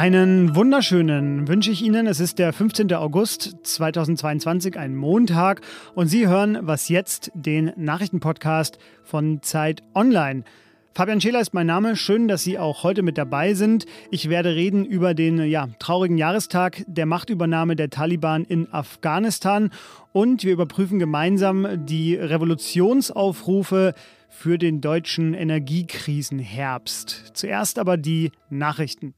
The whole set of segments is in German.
Einen wunderschönen wünsche ich Ihnen. Es ist der 15. August 2022, ein Montag, und Sie hören was jetzt, den Nachrichtenpodcast von Zeit Online. Fabian Scheler ist mein Name. Schön, dass Sie auch heute mit dabei sind. Ich werde reden über den ja, traurigen Jahrestag der Machtübernahme der Taliban in Afghanistan und wir überprüfen gemeinsam die Revolutionsaufrufe für den deutschen Energiekrisenherbst. Zuerst aber die Nachrichten.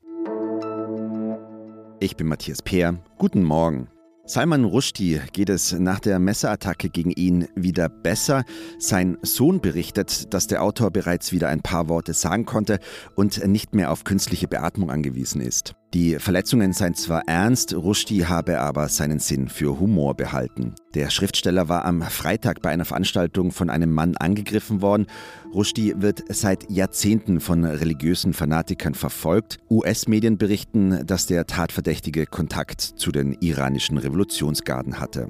Ich bin Matthias Peer. Guten Morgen. Salman Rushdie geht es nach der Messerattacke gegen ihn wieder besser. Sein Sohn berichtet, dass der Autor bereits wieder ein paar Worte sagen konnte und nicht mehr auf künstliche Beatmung angewiesen ist. Die Verletzungen seien zwar ernst, Rushdie habe aber seinen Sinn für Humor behalten. Der Schriftsteller war am Freitag bei einer Veranstaltung von einem Mann angegriffen worden. Rushdie wird seit Jahrzehnten von religiösen Fanatikern verfolgt. US-Medien berichten, dass der Tatverdächtige Kontakt zu den iranischen Revolutionsgarden hatte.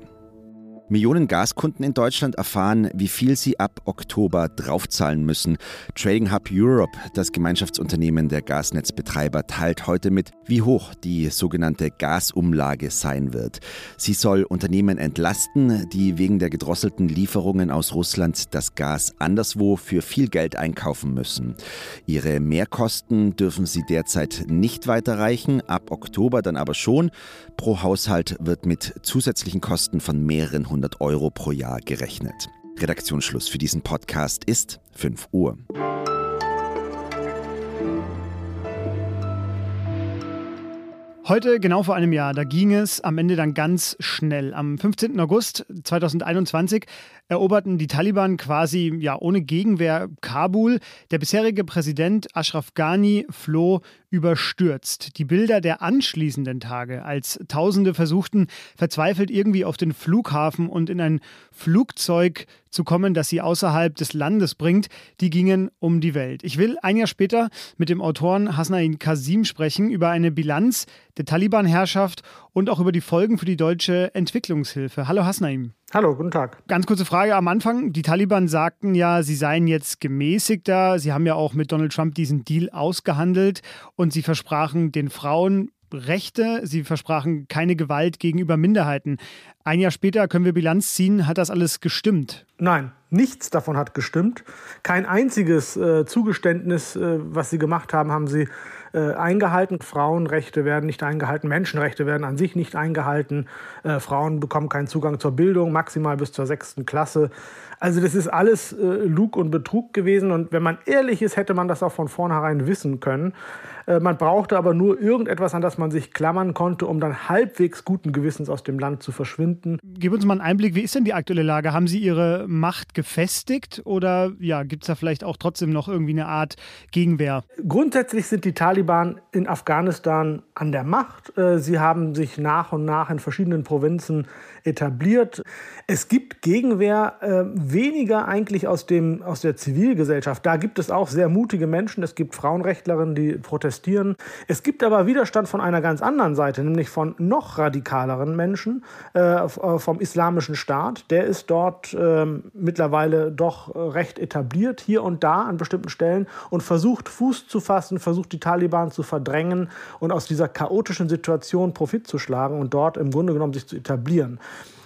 Millionen Gaskunden in Deutschland erfahren, wie viel sie ab Oktober draufzahlen müssen. Trading Hub Europe, das Gemeinschaftsunternehmen der Gasnetzbetreiber, teilt heute mit, wie hoch die sogenannte Gasumlage sein wird. Sie soll Unternehmen entlasten, die wegen der gedrosselten Lieferungen aus Russland das Gas anderswo für viel Geld einkaufen müssen. Ihre Mehrkosten dürfen sie derzeit nicht weiterreichen, ab Oktober dann aber schon. Pro Haushalt wird mit zusätzlichen Kosten von mehreren hundert 200 Euro pro Jahr gerechnet. Redaktionsschluss für diesen Podcast ist 5 Uhr. Heute, genau vor einem Jahr, da ging es am Ende dann ganz schnell. Am 15. August 2021 eroberten die Taliban quasi ja ohne Gegenwehr Kabul. Der bisherige Präsident Ashraf Ghani floh überstürzt. Die Bilder der anschließenden Tage, als Tausende versuchten, verzweifelt irgendwie auf den Flughafen und in ein Flugzeug zu kommen, das sie außerhalb des Landes bringt, die gingen um die Welt. Ich will ein Jahr später mit dem Autoren Hasnain Kasim sprechen über eine Bilanz der Taliban-Herrschaft und auch über die Folgen für die deutsche Entwicklungshilfe. Hallo Hasnaim. Hallo, guten Tag. Ganz kurze Frage am Anfang. Die Taliban sagten ja, sie seien jetzt gemäßigter. Sie haben ja auch mit Donald Trump diesen Deal ausgehandelt und sie versprachen den Frauen Rechte, sie versprachen keine Gewalt gegenüber Minderheiten. Ein Jahr später können wir Bilanz ziehen. Hat das alles gestimmt? Nein, nichts davon hat gestimmt. Kein einziges äh, Zugeständnis, äh, was sie gemacht haben, haben sie äh, eingehalten. Frauenrechte werden nicht eingehalten, Menschenrechte werden an sich nicht eingehalten. Äh, Frauen bekommen keinen Zugang zur Bildung, maximal bis zur sechsten Klasse. Also das ist alles äh, Lug und Betrug gewesen. Und wenn man ehrlich ist, hätte man das auch von vornherein wissen können. Äh, man brauchte aber nur irgendetwas, an das man sich klammern konnte, um dann halbwegs guten Gewissens aus dem Land zu verschwinden. Gib uns mal einen Einblick, wie ist denn die aktuelle Lage? Haben Sie Ihre Macht gefestigt oder ja, gibt es da vielleicht auch trotzdem noch irgendwie eine Art Gegenwehr? Grundsätzlich sind die Taliban in Afghanistan an der Macht. Äh, sie haben sich nach und nach in verschiedenen Provinzen etabliert. Es gibt Gegenwehr äh, weniger eigentlich aus, dem, aus der Zivilgesellschaft. Da gibt es auch sehr mutige Menschen. Es gibt Frauenrechtlerinnen, die protestieren. Es gibt aber Widerstand von einer ganz anderen Seite, nämlich von noch radikaleren Menschen äh, äh vom Islamischen Staat. Der ist dort äh, mittlerweile doch recht etabliert, hier und da an bestimmten Stellen und versucht Fuß zu fassen, versucht die Taliban zu verdrängen und aus dieser chaotischen Situation Profit zu schlagen und dort im Grunde genommen sich zu etablieren.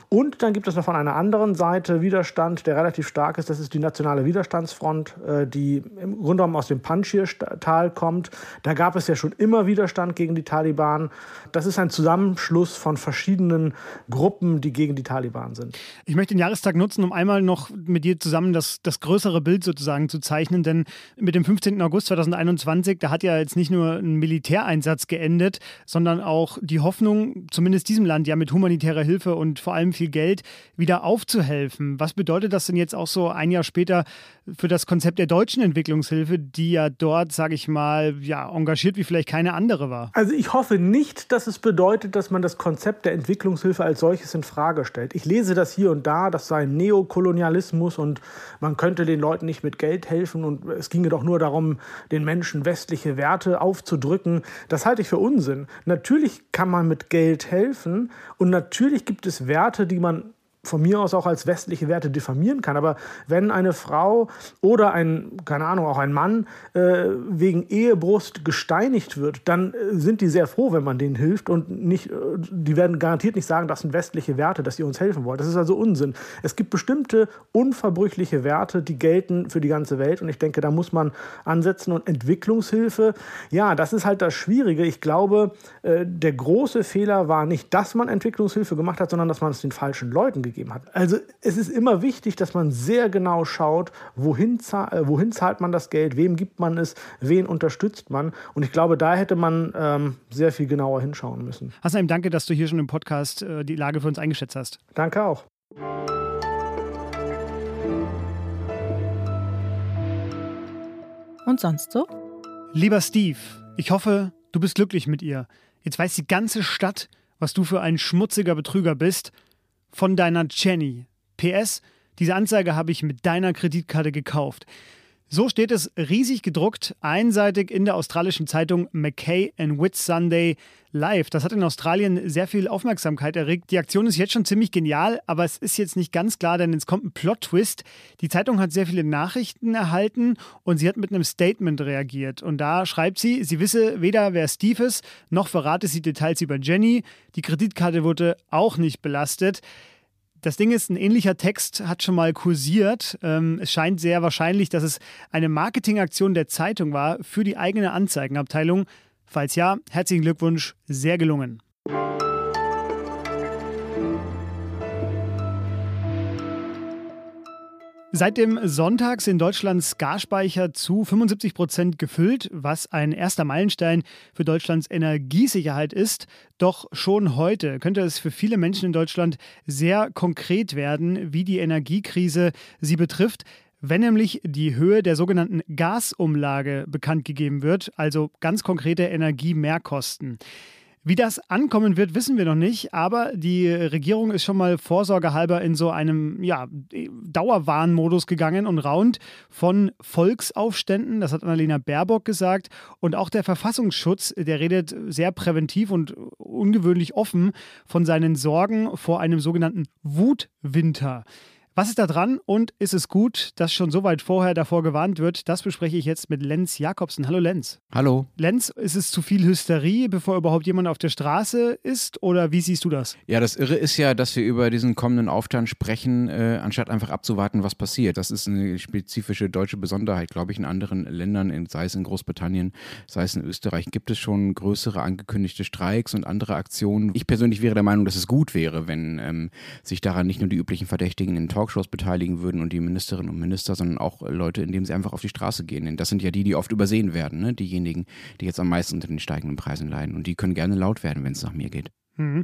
Und dann gibt es noch von einer anderen Seite Widerstand, der relativ stark ist. Das ist die Nationale Widerstandsfront, äh, die im Grunde genommen aus dem Panjshir-Tal kommt. Da gab es ja schon immer Widerstand gegen die Taliban. Das ist ein Zusammenschluss von verschiedenen Gruppen, die gegen die Taliban sind. Ich möchte den Jahrestag nutzen, um einmal noch mit dir zusammen das, das größere Bild sozusagen zu zeichnen. Denn mit dem 15. August 2021, da hat ja jetzt nicht nur ein Militäreinsatz geendet, sondern auch die Hoffnung, zumindest diesem Land ja mit humanitärer Hilfe und vor allem viel Geld wieder aufzuhelfen. Was bedeutet das denn jetzt auch so ein Jahr später für das Konzept der deutschen Entwicklungshilfe, die ja dort, sage ich mal, ja, engagiert wie vielleicht keine andere war? Also ich hoffe nicht, dass es bedeutet, dass man das Konzept der Entwicklungshilfe als solches in Frage stellt. Ich lese das hier und da, das sei Neokolonialismus und man könnte den Leuten nicht mit Geld helfen und es ginge doch nur darum, den Menschen westliche Werte aufzudrücken. Das halte ich für Unsinn. Natürlich kann man mit Geld helfen und natürlich gibt es Werte, die man von mir aus auch als westliche Werte diffamieren kann. Aber wenn eine Frau oder ein, keine Ahnung, auch ein Mann äh, wegen Ehebrust gesteinigt wird, dann äh, sind die sehr froh, wenn man denen hilft und nicht, äh, die werden garantiert nicht sagen, das sind westliche Werte, dass ihr uns helfen wollt. Das ist also Unsinn. Es gibt bestimmte unverbrüchliche Werte, die gelten für die ganze Welt und ich denke, da muss man ansetzen und Entwicklungshilfe, ja, das ist halt das Schwierige. Ich glaube, äh, der große Fehler war nicht, dass man Entwicklungshilfe gemacht hat, sondern dass man es den falschen Leuten gegeben hat. Also es ist immer wichtig, dass man sehr genau schaut, wohin, zahl, wohin zahlt man das Geld, wem gibt man es, wen unterstützt man. Und ich glaube, da hätte man ähm, sehr viel genauer hinschauen müssen. Hassan, danke, dass du hier schon im Podcast äh, die Lage für uns eingeschätzt hast. Danke auch. Und sonst so? Lieber Steve, ich hoffe, du bist glücklich mit ihr. Jetzt weiß die ganze Stadt, was du für ein schmutziger Betrüger bist. Von deiner Jenny. PS, diese Anzeige habe ich mit deiner Kreditkarte gekauft. So steht es riesig gedruckt, einseitig in der australischen Zeitung Mackay and Whitsunday Live. Das hat in Australien sehr viel Aufmerksamkeit erregt. Die Aktion ist jetzt schon ziemlich genial, aber es ist jetzt nicht ganz klar, denn es kommt ein Plot-Twist. Die Zeitung hat sehr viele Nachrichten erhalten und sie hat mit einem Statement reagiert. Und da schreibt sie, sie wisse weder, wer Steve ist, noch verrate sie Details über Jenny. Die Kreditkarte wurde auch nicht belastet. Das Ding ist, ein ähnlicher Text hat schon mal kursiert. Ähm, es scheint sehr wahrscheinlich, dass es eine Marketingaktion der Zeitung war für die eigene Anzeigenabteilung. Falls ja, herzlichen Glückwunsch, sehr gelungen. Seit dem Sonntag sind Deutschlands Gasspeicher zu 75 Prozent gefüllt, was ein erster Meilenstein für Deutschlands Energiesicherheit ist. Doch schon heute könnte es für viele Menschen in Deutschland sehr konkret werden, wie die Energiekrise sie betrifft wenn nämlich die Höhe der sogenannten Gasumlage bekannt gegeben wird, also ganz konkrete Energiemehrkosten. Wie das ankommen wird, wissen wir noch nicht, aber die Regierung ist schon mal vorsorgehalber in so einem ja, Dauerwarnmodus gegangen und raunt von Volksaufständen, das hat Annalena Baerbock gesagt, und auch der Verfassungsschutz, der redet sehr präventiv und ungewöhnlich offen von seinen Sorgen vor einem sogenannten Wutwinter. Was ist da dran und ist es gut, dass schon so weit vorher davor gewarnt wird? Das bespreche ich jetzt mit Lenz Jakobsen. Hallo Lenz. Hallo. Lenz, ist es zu viel Hysterie, bevor überhaupt jemand auf der Straße ist oder wie siehst du das? Ja, das Irre ist ja, dass wir über diesen kommenden Aufstand sprechen, äh, anstatt einfach abzuwarten, was passiert. Das ist eine spezifische deutsche Besonderheit, glaube ich. In anderen Ländern, sei es in Großbritannien, sei es in Österreich, gibt es schon größere angekündigte Streiks und andere Aktionen. Ich persönlich wäre der Meinung, dass es gut wäre, wenn ähm, sich daran nicht nur die üblichen Verdächtigen in Talk Talkshows beteiligen würden und die Ministerinnen und Minister, sondern auch Leute, indem sie einfach auf die Straße gehen. Denn das sind ja die, die oft übersehen werden, ne? diejenigen, die jetzt am meisten unter den steigenden Preisen leiden. Und die können gerne laut werden, wenn es nach mir geht. Mhm.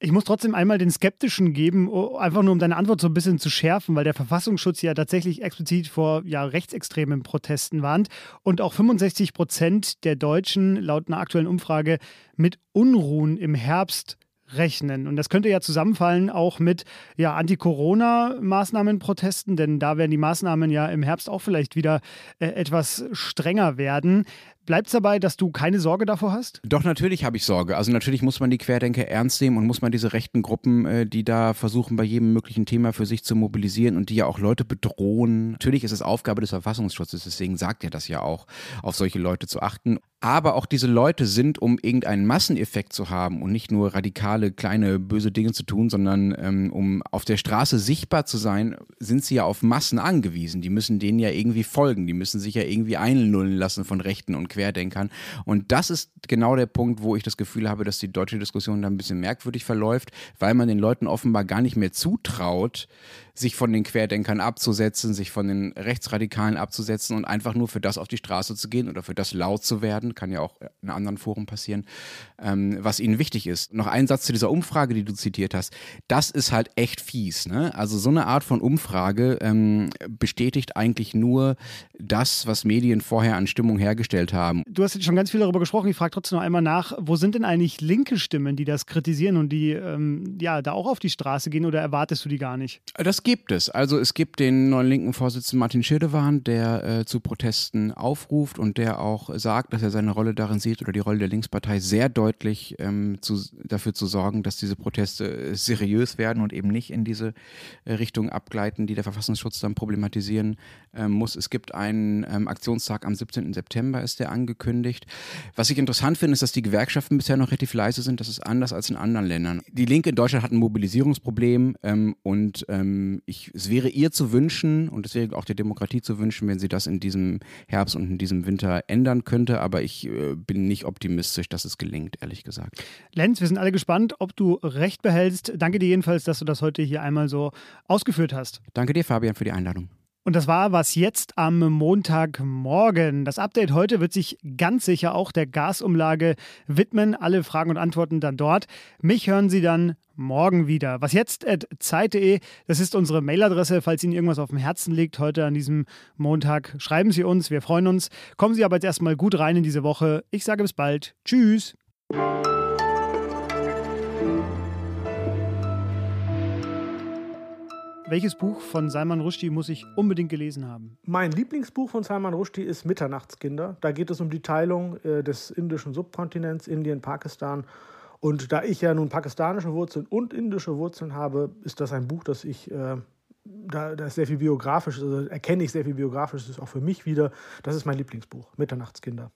Ich muss trotzdem einmal den Skeptischen geben, einfach nur um deine Antwort so ein bisschen zu schärfen, weil der Verfassungsschutz ja tatsächlich explizit vor ja, rechtsextremen Protesten warnt und auch 65 Prozent der Deutschen laut einer aktuellen Umfrage mit Unruhen im Herbst rechnen. Und das könnte ja zusammenfallen auch mit ja, Anti-Corona-Maßnahmen-Protesten, denn da werden die Maßnahmen ja im Herbst auch vielleicht wieder äh, etwas strenger werden. Bleibt es dabei, dass du keine Sorge davor hast? Doch, natürlich habe ich Sorge. Also natürlich muss man die Querdenker ernst nehmen und muss man diese rechten Gruppen, äh, die da versuchen, bei jedem möglichen Thema für sich zu mobilisieren und die ja auch Leute bedrohen. Natürlich ist es Aufgabe des Verfassungsschutzes, deswegen sagt er das ja auch, auf solche Leute zu achten. Aber auch diese Leute sind, um irgendeinen Masseneffekt zu haben und nicht nur radikale, kleine, böse Dinge zu tun, sondern ähm, um auf der Straße sichtbar zu sein, sind sie ja auf Massen angewiesen. Die müssen denen ja irgendwie folgen. Die müssen sich ja irgendwie einlullen lassen von Rechten und Querdenkern. Und das ist genau der Punkt, wo ich das Gefühl habe, dass die deutsche Diskussion da ein bisschen merkwürdig verläuft, weil man den Leuten offenbar gar nicht mehr zutraut, sich von den Querdenkern abzusetzen, sich von den Rechtsradikalen abzusetzen und einfach nur für das auf die Straße zu gehen oder für das laut zu werden, kann ja auch in anderen Foren passieren, ähm, was ihnen wichtig ist. Noch ein Satz zu dieser Umfrage, die du zitiert hast. Das ist halt echt fies. Ne? Also so eine Art von Umfrage ähm, bestätigt eigentlich nur das, was Medien vorher an Stimmung hergestellt haben. Du hast jetzt schon ganz viel darüber gesprochen. Ich frage trotzdem noch einmal nach, wo sind denn eigentlich linke Stimmen, die das kritisieren und die ähm, ja da auch auf die Straße gehen oder erwartest du die gar nicht? Das gibt es. Also es gibt den neuen linken Vorsitzenden Martin Schirdewan, der äh, zu Protesten aufruft und der auch sagt, dass er seine Rolle darin sieht oder die Rolle der Linkspartei sehr deutlich ähm, zu, dafür zu sorgen, dass diese Proteste äh, seriös werden und eben nicht in diese äh, Richtung abgleiten, die der Verfassungsschutz dann problematisieren ähm, muss. Es gibt einen ähm, Aktionstag am 17. September, ist der angekündigt. Was ich interessant finde, ist, dass die Gewerkschaften bisher noch relativ leise sind. Das ist anders als in anderen Ländern. Die Linke in Deutschland hat ein Mobilisierungsproblem ähm, und ähm, ich, es wäre ihr zu wünschen und es wäre auch der Demokratie zu wünschen, wenn sie das in diesem Herbst und in diesem Winter ändern könnte. Aber ich äh, bin nicht optimistisch, dass es gelingt, ehrlich gesagt. Lenz, wir sind alle gespannt, ob du recht behältst. Danke dir jedenfalls, dass du das heute hier einmal so ausgeführt hast. Danke dir, Fabian, für die Einladung. Und das war was jetzt am Montagmorgen. Das Update heute wird sich ganz sicher auch der Gasumlage widmen. Alle Fragen und Antworten dann dort. Mich hören Sie dann morgen wieder. Was jetzt zeit.de, das ist unsere Mailadresse. Falls Ihnen irgendwas auf dem Herzen liegt heute an diesem Montag, schreiben Sie uns. Wir freuen uns. Kommen Sie aber jetzt erstmal gut rein in diese Woche. Ich sage bis bald. Tschüss. Welches Buch von Salman Rushdie muss ich unbedingt gelesen haben? Mein Lieblingsbuch von Salman Rushdie ist Mitternachtskinder. Da geht es um die Teilung äh, des indischen Subkontinents, Indien, Pakistan. Und da ich ja nun pakistanische Wurzeln und indische Wurzeln habe, ist das ein Buch, das ich, äh, da, ist sehr viel biografisch, also erkenne ich sehr viel biografisches auch für mich wieder. Das ist mein Lieblingsbuch, Mitternachtskinder.